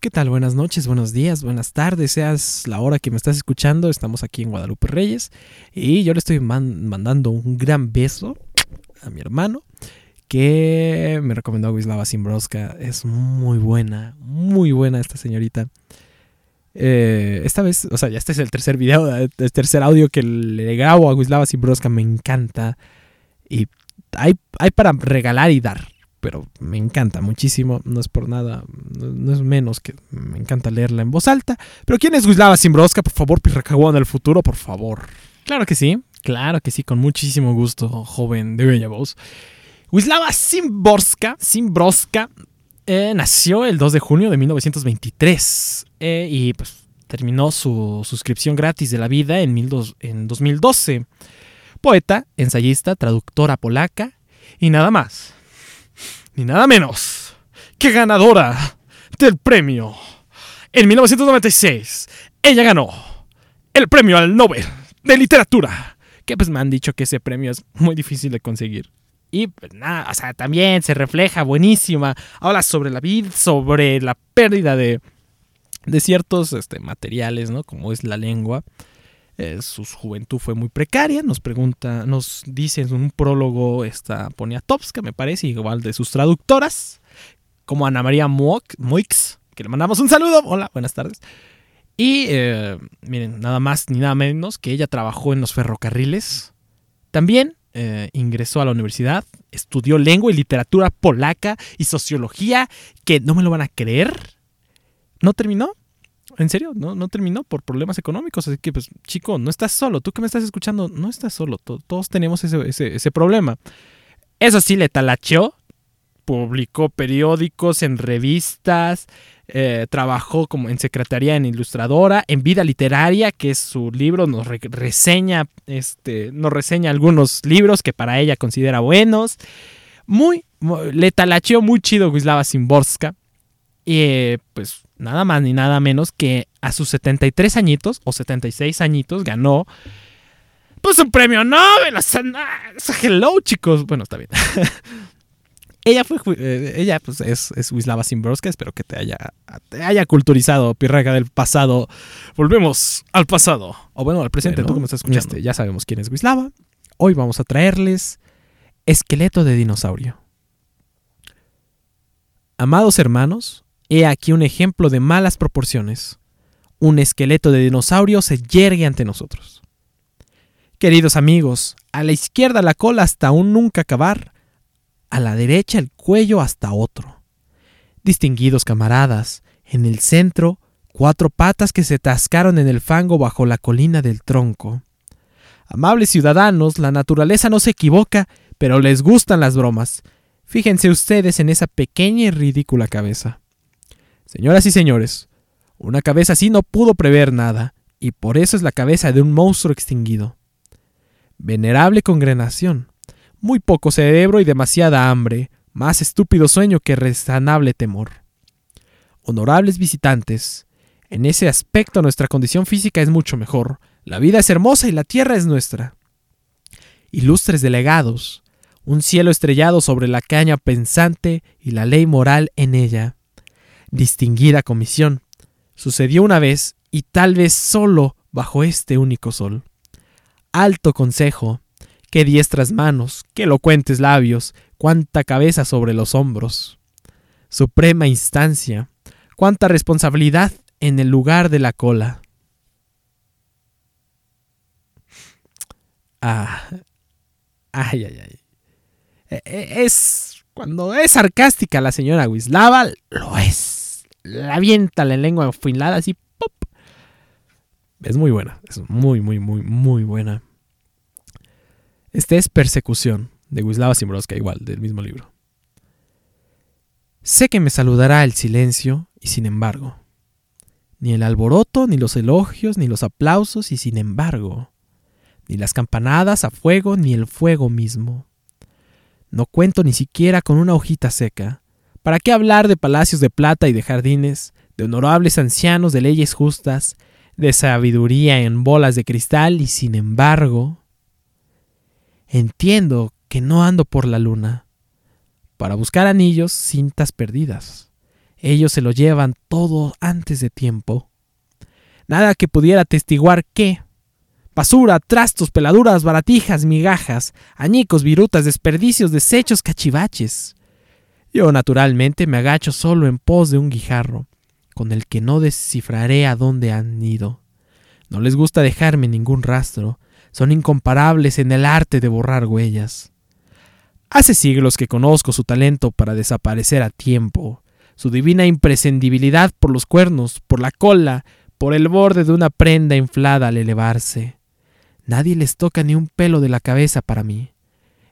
¿Qué tal? Buenas noches, buenos días, buenas tardes, seas la hora que me estás escuchando. Estamos aquí en Guadalupe Reyes y yo le estoy mandando un gran beso a mi hermano que me recomendó Wislava Simbroska. Es muy buena, muy buena esta señorita. Eh, esta vez, o sea, ya este es el tercer video, el tercer audio que le grabo a Wislava Simbroska. Me encanta. Y hay, hay para regalar y dar pero me encanta muchísimo, no es por nada, no, es menos que me encanta leerla en voz alta. Pero ¿quién es Wislava Simbroska? Por favor, en el futuro, por favor. Claro que sí, claro que sí, con muchísimo gusto, joven de bella voz. Wislava Simborska, Simbroska, eh, nació el 2 de junio de 1923 eh, y pues terminó su suscripción gratis de la vida en, en 2012. Poeta, ensayista, traductora polaca y nada más ni nada menos que ganadora del premio. En 1996, ella ganó el premio al Nobel de Literatura. Que pues me han dicho que ese premio es muy difícil de conseguir. Y pues nada, o sea, también se refleja buenísima. Habla sobre la vida, sobre la pérdida de, de ciertos este, materiales, ¿no? Como es la lengua. Eh, su juventud fue muy precaria. Nos pregunta, nos dice en un prólogo esta Poniatowska, me parece, igual de sus traductoras, como Ana María Moix, que le mandamos un saludo. Hola, buenas tardes. Y eh, miren, nada más ni nada menos que ella trabajó en los ferrocarriles. También eh, ingresó a la universidad, estudió lengua y literatura polaca y sociología, que no me lo van a creer. No terminó, en serio, no, terminó por problemas económicos. Así que, pues, chico, no estás solo. Tú que me estás escuchando, no estás solo. Todos tenemos ese, problema. Eso sí, le talacheó. Publicó periódicos, en revistas. Eh, trabajó como en secretaría en ilustradora, en vida literaria, que es su libro, nos reseña, este, nos reseña algunos libros que para ella considera buenos. Muy, le talacheó muy chido Wislava Simborska. Y eh, pues nada más ni nada menos que a sus 73 añitos o 76 añitos ganó pues un premio Nobel. O sea, hello chicos. Bueno, está bien. ella fue eh, ella pues es, es Wislava Simbroska. Espero que te haya, te haya culturizado, pirraga del pasado. Volvemos al pasado. O bueno, al presente, tú que me estás escuchando. ya sabemos quién es Wislava. Hoy vamos a traerles Esqueleto de dinosaurio. Amados hermanos, He aquí un ejemplo de malas proporciones. Un esqueleto de dinosaurio se yergue ante nosotros. Queridos amigos, a la izquierda la cola hasta un nunca acabar, a la derecha el cuello hasta otro. Distinguidos camaradas, en el centro, cuatro patas que se tascaron en el fango bajo la colina del tronco. Amables ciudadanos, la naturaleza no se equivoca, pero les gustan las bromas. Fíjense ustedes en esa pequeña y ridícula cabeza. Señoras y señores, una cabeza así no pudo prever nada, y por eso es la cabeza de un monstruo extinguido. Venerable congregación, muy poco cerebro y demasiada hambre, más estúpido sueño que rezanable temor. Honorables visitantes, en ese aspecto nuestra condición física es mucho mejor, la vida es hermosa y la tierra es nuestra. Ilustres delegados, un cielo estrellado sobre la caña pensante y la ley moral en ella distinguida comisión. Sucedió una vez y tal vez solo bajo este único sol. Alto consejo, qué diestras manos, qué elocuentes labios, cuánta cabeza sobre los hombros. Suprema instancia, cuánta responsabilidad en el lugar de la cola. Ah, ay, ay, ay. E, e, es cuando es sarcástica la señora Wislava, lo es la avienta la lengua afilada así, ¡pop! Es muy buena, es muy, muy, muy, muy buena. Este es Persecución, de Wislava Simbroska, igual, del mismo libro. Sé que me saludará el silencio, y sin embargo. Ni el alboroto, ni los elogios, ni los aplausos, y sin embargo. Ni las campanadas a fuego, ni el fuego mismo. No cuento ni siquiera con una hojita seca, ¿Para qué hablar de palacios de plata y de jardines, de honorables ancianos de leyes justas, de sabiduría en bolas de cristal y sin embargo... Entiendo que no ando por la luna, para buscar anillos cintas perdidas. ellos se lo llevan todo antes de tiempo. Nada que pudiera atestiguar que basura, trastos, peladuras, baratijas, migajas, añicos, virutas, desperdicios, desechos, cachivaches. Yo naturalmente me agacho solo en pos de un guijarro, con el que no descifraré a dónde han ido. No les gusta dejarme ningún rastro, son incomparables en el arte de borrar huellas. Hace siglos que conozco su talento para desaparecer a tiempo, su divina imprescindibilidad por los cuernos, por la cola, por el borde de una prenda inflada al elevarse. Nadie les toca ni un pelo de la cabeza para mí.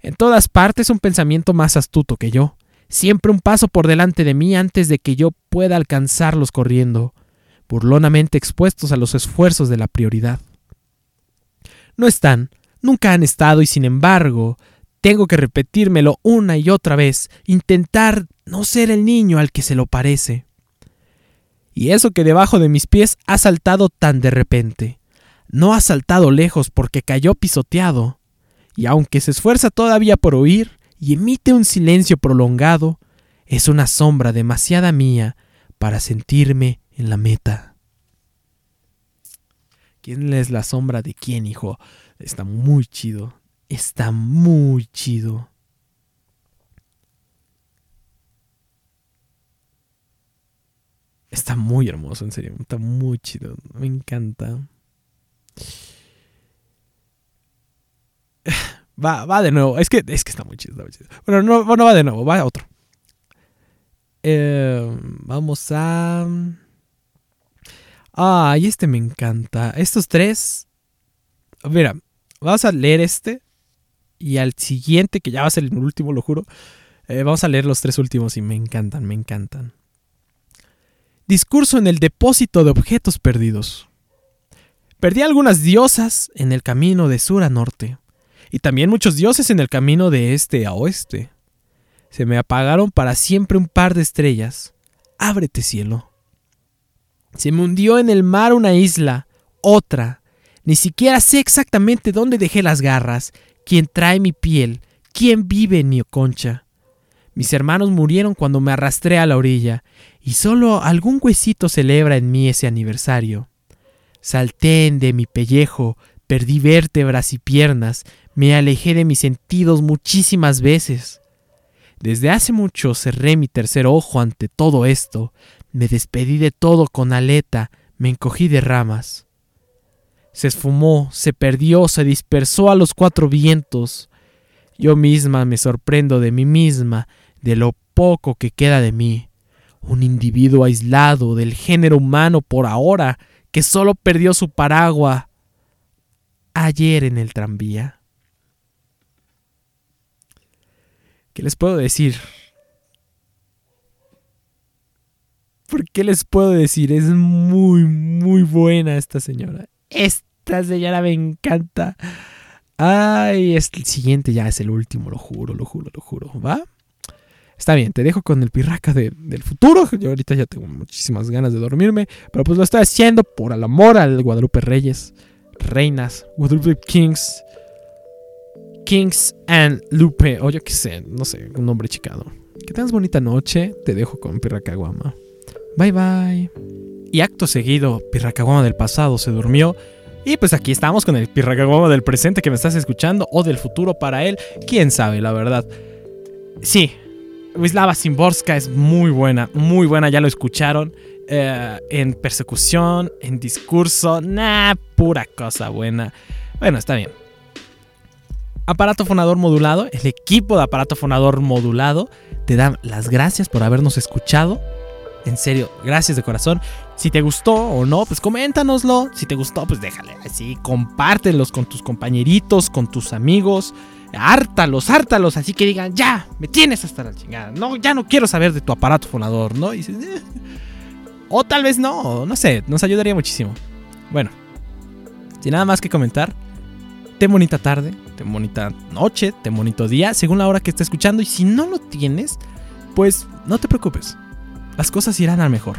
En todas partes un pensamiento más astuto que yo, siempre un paso por delante de mí antes de que yo pueda alcanzarlos corriendo, burlonamente expuestos a los esfuerzos de la prioridad. No están, nunca han estado y sin embargo, tengo que repetírmelo una y otra vez, intentar no ser el niño al que se lo parece. Y eso que debajo de mis pies ha saltado tan de repente. No ha saltado lejos porque cayó pisoteado. Y aunque se esfuerza todavía por oír y emite un silencio prolongado, es una sombra demasiada mía para sentirme en la meta. ¿Quién es la sombra de quién, hijo? Está muy chido. Está muy chido. Está muy hermoso, en serio. Está muy chido. Me encanta. Va, va de nuevo. Es que, es que está muy chido. Bueno, no, no va de nuevo. Va a otro. Eh, vamos a... Ah, y este me encanta. Estos tres. Mira, vamos a leer este. Y al siguiente, que ya va a ser el último, lo juro. Eh, vamos a leer los tres últimos y me encantan, me encantan. Discurso en el depósito de objetos perdidos. Perdí algunas diosas en el camino de sur a norte, y también muchos dioses en el camino de este a oeste. Se me apagaron para siempre un par de estrellas. Ábrete cielo. Se me hundió en el mar una isla, otra. Ni siquiera sé exactamente dónde dejé las garras, quién trae mi piel, quién vive en mi concha. Mis hermanos murieron cuando me arrastré a la orilla, y solo algún huesito celebra en mí ese aniversario. Salté de mi pellejo, perdí vértebras y piernas, me alejé de mis sentidos muchísimas veces. Desde hace mucho cerré mi tercer ojo ante todo esto, me despedí de todo con aleta, me encogí de ramas. Se esfumó, se perdió, se dispersó a los cuatro vientos. Yo misma me sorprendo de mí misma, de lo poco que queda de mí un individuo aislado del género humano por ahora, que solo perdió su paraguas ayer en el tranvía. ¿Qué les puedo decir? ¿Por qué les puedo decir? Es muy, muy buena esta señora. Esta señora me encanta. Ay, es el siguiente ya es el último, lo juro, lo juro, lo juro. ¿Va? Está bien, te dejo con el pirraca del futuro. Yo ahorita ya tengo muchísimas ganas de dormirme. Pero pues lo estoy haciendo por el amor al Guadalupe Reyes. Reinas. Guadalupe Kings. Kings and Lupe. O yo qué sé, no sé, un nombre chicado. Que tengas bonita noche. Te dejo con Pirraca Guama. Bye bye. Y acto seguido, Pirraca Guama del pasado se durmió. Y pues aquí estamos con el Pirraca Guama del presente que me estás escuchando. O del futuro para él. Quién sabe, la verdad. Sí, Wislava Simborska es muy buena, muy buena, ya lo escucharon. Eh, en persecución, en discurso, nah, pura cosa buena. Bueno, está bien. Aparato fonador modulado, el equipo de aparato fonador modulado te da las gracias por habernos escuchado. En serio, gracias de corazón. Si te gustó o no, pues coméntanoslo. Si te gustó, pues déjale así, compártelos con tus compañeritos, con tus amigos hártalos, hártalos, así que digan, ya, me tienes hasta la chingada, no, ya no quiero saber de tu aparato fonador, ¿no? Eh". O tal vez no, no sé, nos ayudaría muchísimo. Bueno, sin nada más que comentar, ten bonita tarde, ten bonita noche, ten bonito día, según la hora que estés escuchando, y si no lo tienes, pues no te preocupes, las cosas irán al mejor.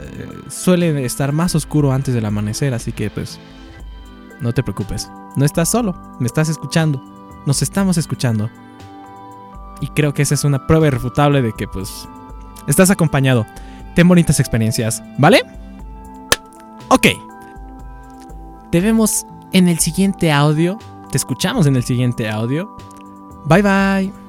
Eh, suele estar más oscuro antes del amanecer, así que pues no te preocupes. No estás solo, me estás escuchando nos estamos escuchando. Y creo que esa es una prueba irrefutable de que pues estás acompañado. Ten bonitas experiencias, ¿vale? Ok. Te vemos en el siguiente audio. Te escuchamos en el siguiente audio. Bye bye.